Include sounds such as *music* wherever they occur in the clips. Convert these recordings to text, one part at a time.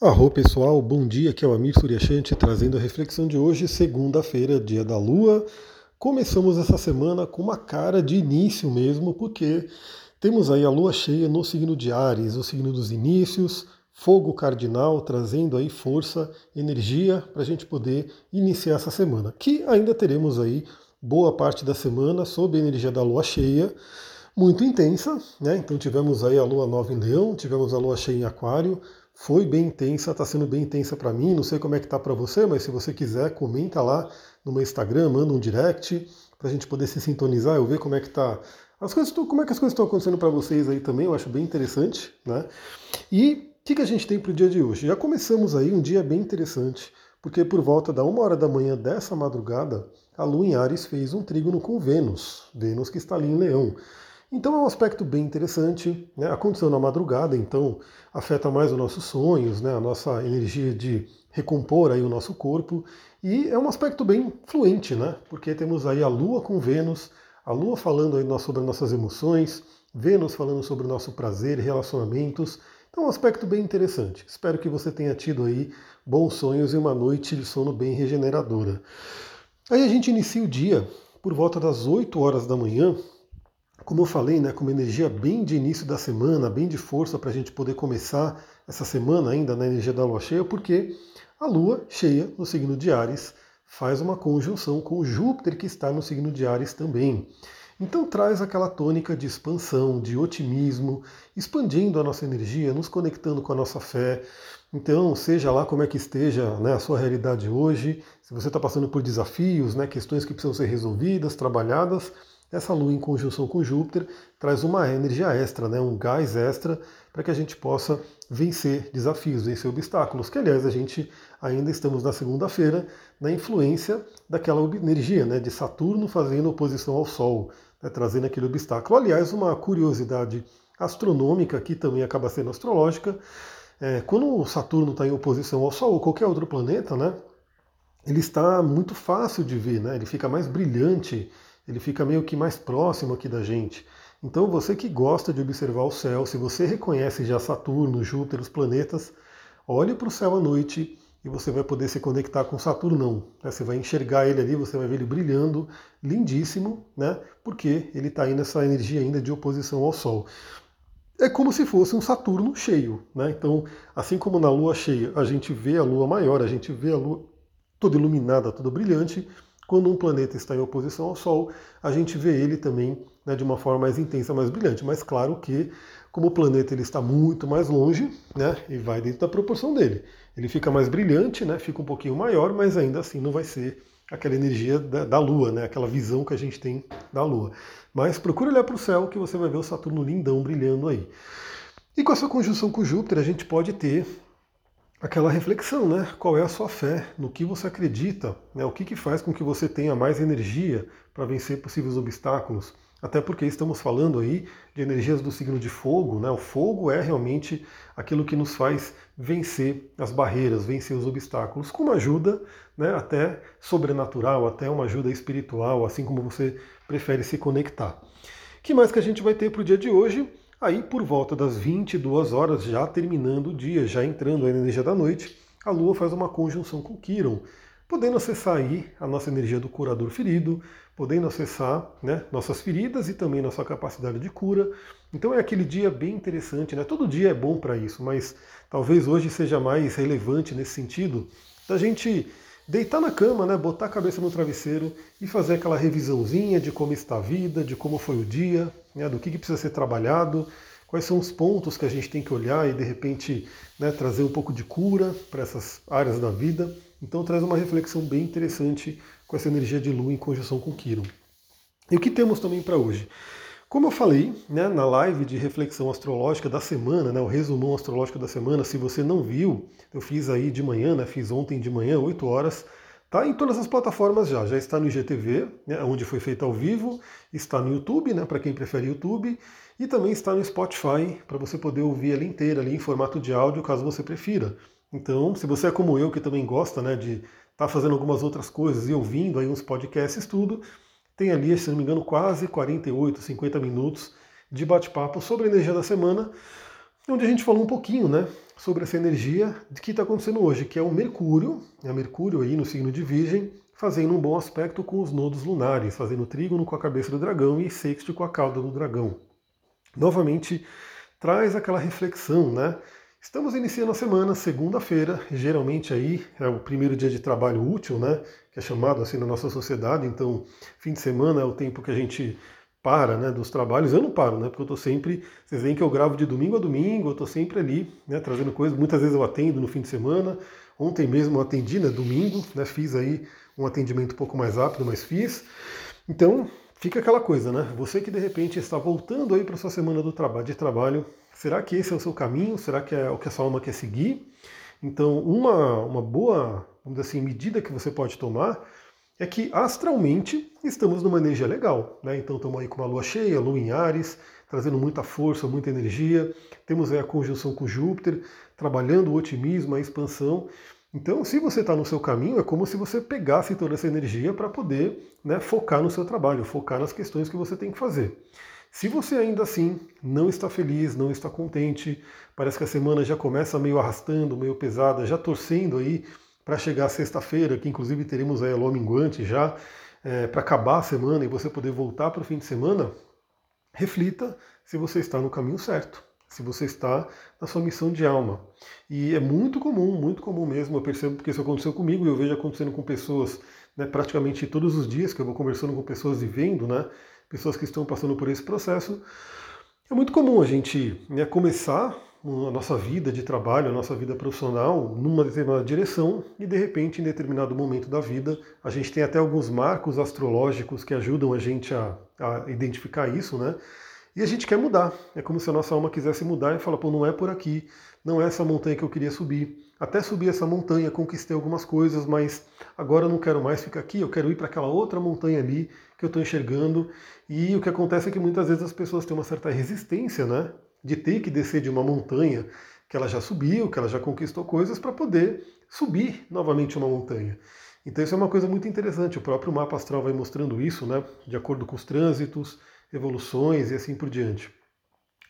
Arro pessoal, bom dia, aqui é o Amir Suryashanti trazendo a reflexão de hoje, segunda-feira, dia da Lua. Começamos essa semana com uma cara de início mesmo, porque temos aí a Lua cheia no signo de Ares, o signo dos inícios, fogo cardinal, trazendo aí força, energia para a gente poder iniciar essa semana. Que ainda teremos aí boa parte da semana sob a energia da Lua cheia, muito intensa, né? Então tivemos aí a Lua nova em Leão, tivemos a Lua cheia em Aquário, foi bem intensa, está sendo bem intensa para mim. Não sei como é que tá para você, mas se você quiser, comenta lá no meu Instagram, manda um direct para a gente poder se sintonizar, eu ver como é que tá as coisas, como é que as coisas estão acontecendo para vocês aí também. Eu acho bem interessante, né? E o que, que a gente tem para o dia de hoje? Já começamos aí um dia bem interessante, porque por volta da uma hora da manhã dessa madrugada, a Lua em Ares fez um trígono com Vênus, Vênus que está ali em Leão. Então é um aspecto bem interessante, né? aconteceu na madrugada, então afeta mais os nossos sonhos, né? a nossa energia de recompor aí o nosso corpo, e é um aspecto bem fluente, né? porque temos aí a Lua com Vênus, a Lua falando aí sobre nossas emoções, Vênus falando sobre o nosso prazer, relacionamentos, então é um aspecto bem interessante. Espero que você tenha tido aí bons sonhos e uma noite de sono bem regeneradora. Aí a gente inicia o dia por volta das 8 horas da manhã, como eu falei, né, com uma energia bem de início da semana, bem de força para a gente poder começar essa semana ainda na energia da lua cheia, porque a lua cheia no signo de Ares faz uma conjunção com Júpiter que está no signo de Ares também. Então traz aquela tônica de expansão, de otimismo, expandindo a nossa energia, nos conectando com a nossa fé. Então, seja lá como é que esteja né, a sua realidade hoje, se você está passando por desafios, né, questões que precisam ser resolvidas, trabalhadas, essa Lua em conjunção com Júpiter traz uma energia extra, né, um gás extra, para que a gente possa vencer desafios, vencer obstáculos. Que, aliás, a gente ainda estamos na segunda-feira na influência daquela energia né, de Saturno fazendo oposição ao Sol, né, trazendo aquele obstáculo. Aliás, uma curiosidade astronômica que também acaba sendo astrológica. É, quando o Saturno está em oposição ao Sol ou qualquer outro planeta, né, ele está muito fácil de ver, né, ele fica mais brilhante ele fica meio que mais próximo aqui da gente. Então você que gosta de observar o céu, se você reconhece já Saturno, Júpiter, os planetas, olhe para o céu à noite e você vai poder se conectar com Saturno. Né? Você vai enxergar ele ali, você vai ver ele brilhando, lindíssimo, né? porque ele está aí nessa energia ainda de oposição ao Sol. É como se fosse um Saturno cheio. Né? Então, assim como na Lua cheia a gente vê a Lua maior, a gente vê a Lua toda iluminada, toda brilhante, quando um planeta está em oposição ao Sol, a gente vê ele também né, de uma forma mais intensa, mais brilhante. Mas claro que, como o planeta ele está muito mais longe, né, e vai dentro da proporção dele. Ele fica mais brilhante, né, fica um pouquinho maior, mas ainda assim não vai ser aquela energia da, da Lua, né, aquela visão que a gente tem da Lua. Mas procure olhar para o céu que você vai ver o Saturno lindão brilhando aí. E com essa conjunção com Júpiter, a gente pode ter aquela reflexão, né? Qual é a sua fé? No que você acredita? Né? O que, que faz com que você tenha mais energia para vencer possíveis obstáculos? Até porque estamos falando aí de energias do signo de fogo, né? O fogo é realmente aquilo que nos faz vencer as barreiras, vencer os obstáculos, com uma ajuda, né? Até sobrenatural, até uma ajuda espiritual, assim como você prefere se conectar. Que mais que a gente vai ter para o dia de hoje? Aí, por volta das 22 horas, já terminando o dia, já entrando a energia da noite, a Lua faz uma conjunção com Quiron, podendo acessar aí a nossa energia do curador ferido, podendo acessar né, nossas feridas e também nossa capacidade de cura. Então é aquele dia bem interessante, né? Todo dia é bom para isso, mas talvez hoje seja mais relevante nesse sentido da gente deitar na cama, né, botar a cabeça no travesseiro e fazer aquela revisãozinha de como está a vida, de como foi o dia, né, do que, que precisa ser trabalhado, quais são os pontos que a gente tem que olhar e de repente né, trazer um pouco de cura para essas áreas da vida. Então traz uma reflexão bem interessante com essa energia de lua em conjunção com Quiron. E o que temos também para hoje? Como eu falei né, na live de reflexão astrológica da semana, né, o resumão astrológico da semana, se você não viu, eu fiz aí de manhã, né, fiz ontem de manhã, 8 horas, tá em todas as plataformas já, já está no IGTV, né, onde foi feito ao vivo, está no YouTube, né, para quem prefere YouTube, e também está no Spotify, para você poder ouvir ela inteira ali em formato de áudio, caso você prefira. Então, se você é como eu, que também gosta né, de estar tá fazendo algumas outras coisas e ouvindo aí uns podcasts, tudo, tem ali, se não me engano, quase 48, 50 minutos de bate-papo sobre a energia da semana, onde a gente falou um pouquinho, né, sobre essa energia que está acontecendo hoje, que é o Mercúrio, é Mercúrio aí no signo de Virgem, fazendo um bom aspecto com os nodos lunares, fazendo trígono com a cabeça do dragão e sexto com a cauda do dragão. Novamente, traz aquela reflexão, né? Estamos iniciando a semana, segunda-feira, geralmente aí é o primeiro dia de trabalho útil, né? Que é chamado assim na nossa sociedade, então fim de semana é o tempo que a gente para, né, dos trabalhos. Eu não paro, né? Porque eu estou sempre, vocês veem que eu gravo de domingo a domingo, eu estou sempre ali, né, trazendo coisas. Muitas vezes eu atendo no fim de semana. Ontem mesmo eu atendi, né, domingo, né? Fiz aí um atendimento um pouco mais rápido, mas fiz. Então, fica aquela coisa, né? Você que de repente está voltando aí para sua semana do trabalho, de trabalho, será que esse é o seu caminho? Será que é o que a sua alma quer seguir? Então, uma, uma boa, vamos dizer assim, medida que você pode tomar é que astralmente estamos numa energia legal, né? Então estamos aí com uma lua cheia, lua em Ares, trazendo muita força, muita energia. Temos aí a conjunção com Júpiter, trabalhando o otimismo, a expansão. Então, se você está no seu caminho, é como se você pegasse toda essa energia para poder né, focar no seu trabalho, focar nas questões que você tem que fazer. Se você ainda assim não está feliz, não está contente, parece que a semana já começa meio arrastando, meio pesada, já torcendo aí para chegar sexta-feira, que inclusive teremos a lua minguante já, é, para acabar a semana e você poder voltar para o fim de semana, reflita se você está no caminho certo se você está na sua missão de alma. E é muito comum, muito comum mesmo, eu percebo porque isso aconteceu comigo e eu vejo acontecendo com pessoas né, praticamente todos os dias que eu vou conversando com pessoas e vendo, né, pessoas que estão passando por esse processo. É muito comum a gente né, começar a nossa vida de trabalho, a nossa vida profissional numa determinada direção e de repente em determinado momento da vida a gente tem até alguns marcos astrológicos que ajudam a gente a, a identificar isso, né? E a gente quer mudar. É como se a nossa alma quisesse mudar e falar, pô, não é por aqui, não é essa montanha que eu queria subir. Até subir essa montanha, conquistei algumas coisas, mas agora eu não quero mais ficar aqui, eu quero ir para aquela outra montanha ali que eu estou enxergando. E o que acontece é que muitas vezes as pessoas têm uma certa resistência, né? De ter que descer de uma montanha que ela já subiu, que ela já conquistou coisas, para poder subir novamente uma montanha. Então isso é uma coisa muito interessante. O próprio mapa astral vai mostrando isso, né? De acordo com os trânsitos, evoluções e assim por diante.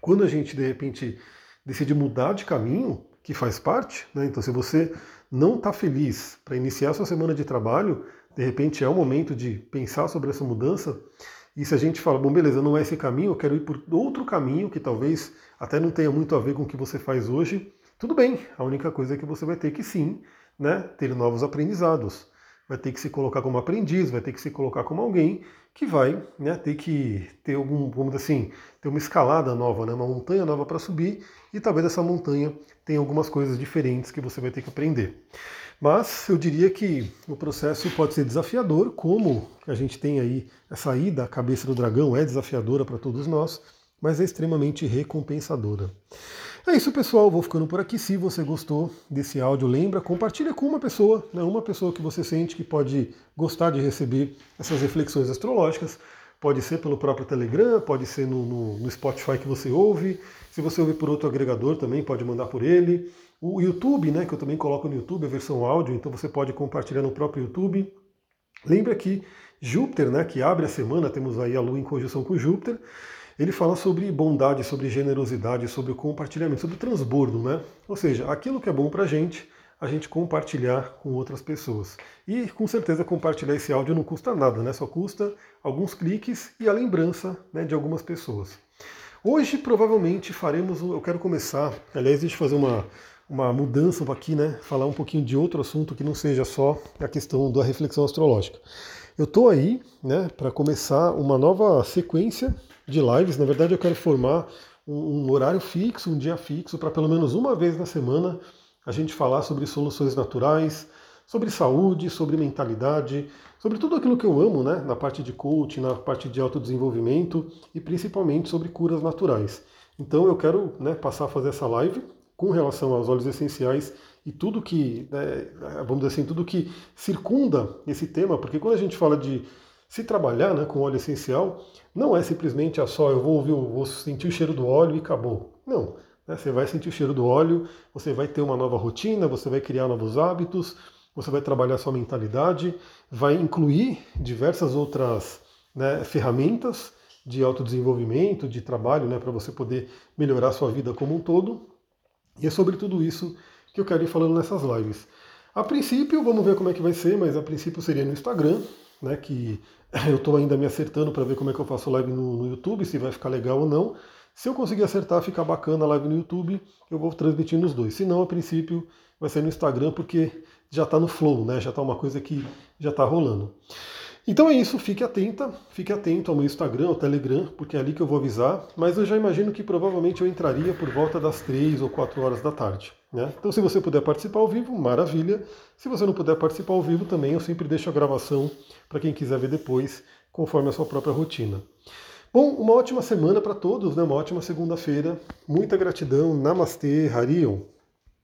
Quando a gente de repente decide mudar de caminho, que faz parte, né? então se você não está feliz para iniciar sua semana de trabalho, de repente é o momento de pensar sobre essa mudança. E se a gente fala, bom, beleza, não é esse caminho, eu quero ir por outro caminho que talvez até não tenha muito a ver com o que você faz hoje, tudo bem. A única coisa é que você vai ter que sim, né, ter novos aprendizados vai ter que se colocar como aprendiz, vai ter que se colocar como alguém que vai né, ter que ter algum, vamos assim, ter uma escalada nova, né, uma montanha nova para subir, e talvez essa montanha tenha algumas coisas diferentes que você vai ter que aprender. Mas eu diria que o processo pode ser desafiador, como a gente tem aí essa ida à cabeça do dragão, é desafiadora para todos nós, mas é extremamente recompensadora. É isso, pessoal. Vou ficando por aqui. Se você gostou desse áudio, lembra, compartilha com uma pessoa, né, uma pessoa que você sente que pode gostar de receber essas reflexões astrológicas. Pode ser pelo próprio Telegram, pode ser no, no, no Spotify que você ouve. Se você ouvir por outro agregador, também pode mandar por ele. O YouTube, né, que eu também coloco no YouTube, a versão áudio, então você pode compartilhar no próprio YouTube. Lembra que Júpiter, né, que abre a semana, temos aí a Lua em conjunção com Júpiter ele fala sobre bondade, sobre generosidade, sobre o compartilhamento, sobre o transbordo, né? Ou seja, aquilo que é bom para a gente, a gente compartilhar com outras pessoas. E com certeza compartilhar esse áudio não custa nada, né? Só custa alguns cliques e a lembrança né, de algumas pessoas. Hoje provavelmente faremos, eu quero começar, aliás, deixa eu fazer uma, uma mudança aqui, né? Falar um pouquinho de outro assunto que não seja só a questão da reflexão astrológica. Eu estou aí, né, para começar uma nova sequência de lives. Na verdade, eu quero formar um, um horário fixo, um dia fixo, para pelo menos uma vez na semana a gente falar sobre soluções naturais, sobre saúde, sobre mentalidade, sobre tudo aquilo que eu amo, né, na parte de coaching, na parte de autodesenvolvimento e principalmente sobre curas naturais. Então eu quero né, passar a fazer essa live com relação aos óleos essenciais e tudo que, né, vamos dizer assim, tudo que circunda esse tema, porque quando a gente fala de se trabalhar né, com óleo essencial, não é simplesmente a ah, só eu vou ouvir, vou sentir o cheiro do óleo e acabou. Não. Né, você vai sentir o cheiro do óleo, você vai ter uma nova rotina, você vai criar novos hábitos, você vai trabalhar sua mentalidade, vai incluir diversas outras né, ferramentas de autodesenvolvimento, de trabalho, né, para você poder melhorar sua vida como um todo. E é sobre tudo isso que eu quero ir falando nessas lives. A princípio, vamos ver como é que vai ser, mas a princípio seria no Instagram, né? Que *laughs* eu estou ainda me acertando para ver como é que eu faço live no, no, YouTube, se vai ficar legal ou não. Se eu conseguir acertar, ficar bacana a live no YouTube, eu vou transmitir nos dois. Se não, a princípio, vai ser no Instagram, porque já está no flow, né? Já está uma coisa que já está rolando. Então é isso, fique atenta, fique atento ao meu Instagram, ao Telegram, porque é ali que eu vou avisar, mas eu já imagino que provavelmente eu entraria por volta das 3 ou 4 horas da tarde. Né? Então se você puder participar ao vivo, maravilha. Se você não puder participar ao vivo também, eu sempre deixo a gravação para quem quiser ver depois, conforme a sua própria rotina. Bom, uma ótima semana para todos, né? uma ótima segunda-feira. Muita gratidão. Namastê, Harion.